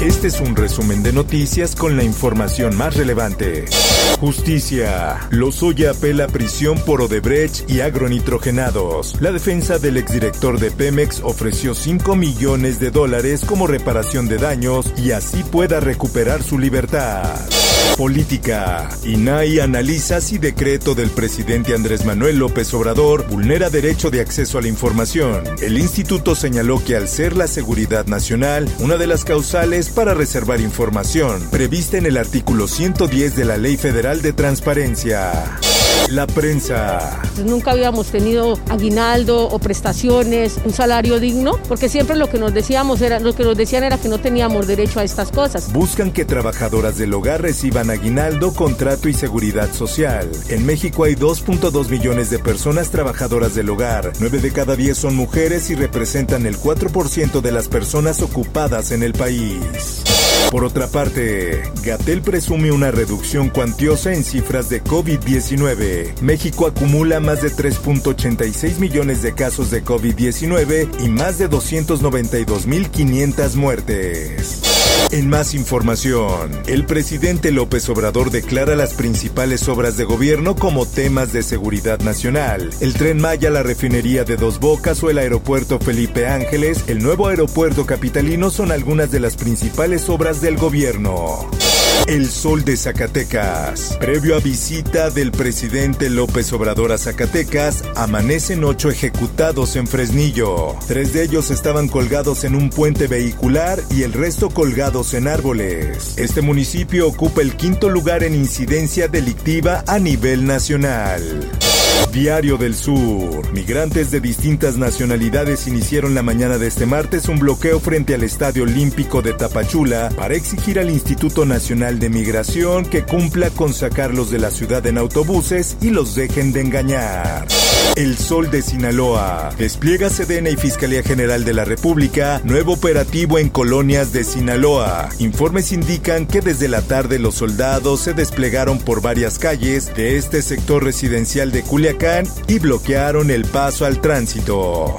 Este es un resumen de noticias con la información más relevante. Justicia. Lozoya apela a prisión por Odebrecht y agronitrogenados. La defensa del exdirector de Pemex ofreció 5 millones de dólares como reparación de daños y así pueda recuperar su libertad. Política. INAI analiza si decreto del presidente Andrés Manuel López Obrador vulnera derecho de acceso a la información. El instituto señaló que al ser la seguridad nacional una de las causales para reservar información, prevista en el artículo 110 de la Ley Federal de Transparencia. La prensa. Nunca habíamos tenido aguinaldo o prestaciones, un salario digno, porque siempre lo que nos decíamos era, lo que nos decían era que no teníamos derecho a estas cosas. Buscan que trabajadoras del hogar reciban aguinaldo, contrato y seguridad social. En México hay 2.2 millones de personas trabajadoras del hogar. 9 de cada 10 son mujeres y representan el 4% de las personas ocupadas en el país. Por otra parte, Gatel presume una reducción cuantiosa en cifras de COVID-19. México acumula más de 3.86 millones de casos de COVID-19 y más de 292.500 muertes. En más información, el presidente López Obrador declara las principales obras de gobierno como temas de seguridad nacional. El tren Maya, la refinería de Dos Bocas o el aeropuerto Felipe Ángeles, el nuevo aeropuerto capitalino son algunas de las principales obras del gobierno. El Sol de Zacatecas. Previo a visita del presidente López Obrador a Zacatecas, amanecen ocho ejecutados en Fresnillo. Tres de ellos estaban colgados en un puente vehicular y el resto colgados en árboles. Este municipio ocupa el quinto lugar en incidencia delictiva a nivel nacional. Diario del Sur. Migrantes de distintas nacionalidades iniciaron la mañana de este martes un bloqueo frente al Estadio Olímpico de Tapachula para exigir al Instituto Nacional de Migración que cumpla con sacarlos de la ciudad en autobuses y los dejen de engañar. El Sol de Sinaloa. Despliega Sedena y Fiscalía General de la República nuevo operativo en colonias de Sinaloa. Informes indican que desde la tarde los soldados se desplegaron por varias calles de este sector residencial de Culiacán y bloquearon el paso al tránsito.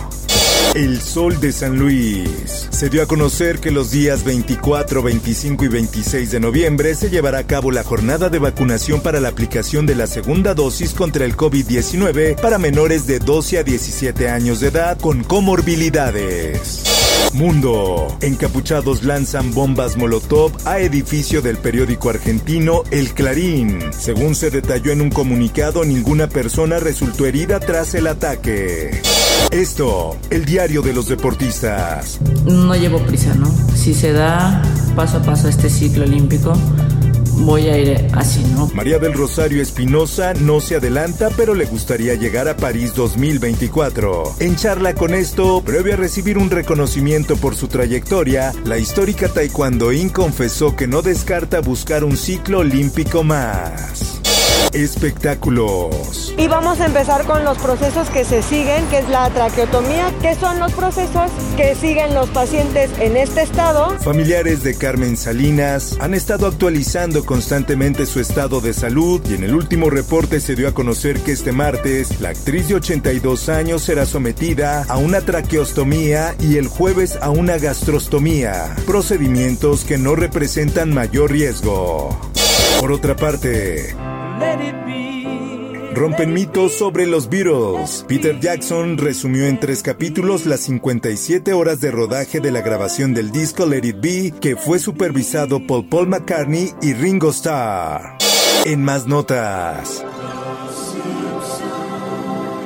El Sol de San Luis. Se dio a conocer que los días 24, 25 y 26 de noviembre se llevará a cabo la jornada de vacunación para la aplicación de la segunda dosis contra el COVID-19 para menores de 12 a 17 años de edad con comorbilidades. Mundo. Encapuchados lanzan bombas Molotov a edificio del periódico argentino El Clarín. Según se detalló en un comunicado, ninguna persona resultó herida tras el ataque. Esto, el diario de los deportistas. No llevo prisa, ¿no? Si se da paso a paso este ciclo olímpico, voy a ir así, ¿no? María del Rosario Espinosa no se adelanta, pero le gustaría llegar a París 2024. En charla con esto, previo a recibir un reconocimiento por su trayectoria, la histórica taekwondoín confesó que no descarta buscar un ciclo olímpico más. Espectáculos. Y vamos a empezar con los procesos que se siguen, que es la traqueotomía, que son los procesos que siguen los pacientes en este estado. Familiares de Carmen Salinas han estado actualizando constantemente su estado de salud y en el último reporte se dio a conocer que este martes la actriz de 82 años será sometida a una traqueostomía y el jueves a una gastrostomía, procedimientos que no representan mayor riesgo. Por otra parte, Rompen mitos sobre los Beatles. Peter Jackson resumió en tres capítulos las 57 horas de rodaje de la grabación del disco Let It Be, que fue supervisado por Paul McCartney y Ringo Starr. En más notas.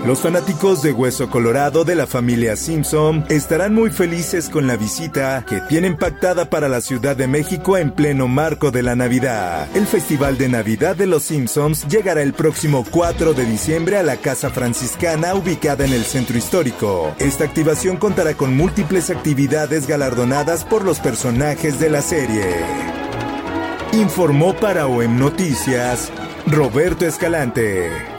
Los fanáticos de Hueso Colorado de la familia Simpson estarán muy felices con la visita que tienen pactada para la Ciudad de México en pleno marco de la Navidad. El Festival de Navidad de los Simpsons llegará el próximo 4 de diciembre a la Casa Franciscana ubicada en el centro histórico. Esta activación contará con múltiples actividades galardonadas por los personajes de la serie. Informó para OEM Noticias Roberto Escalante.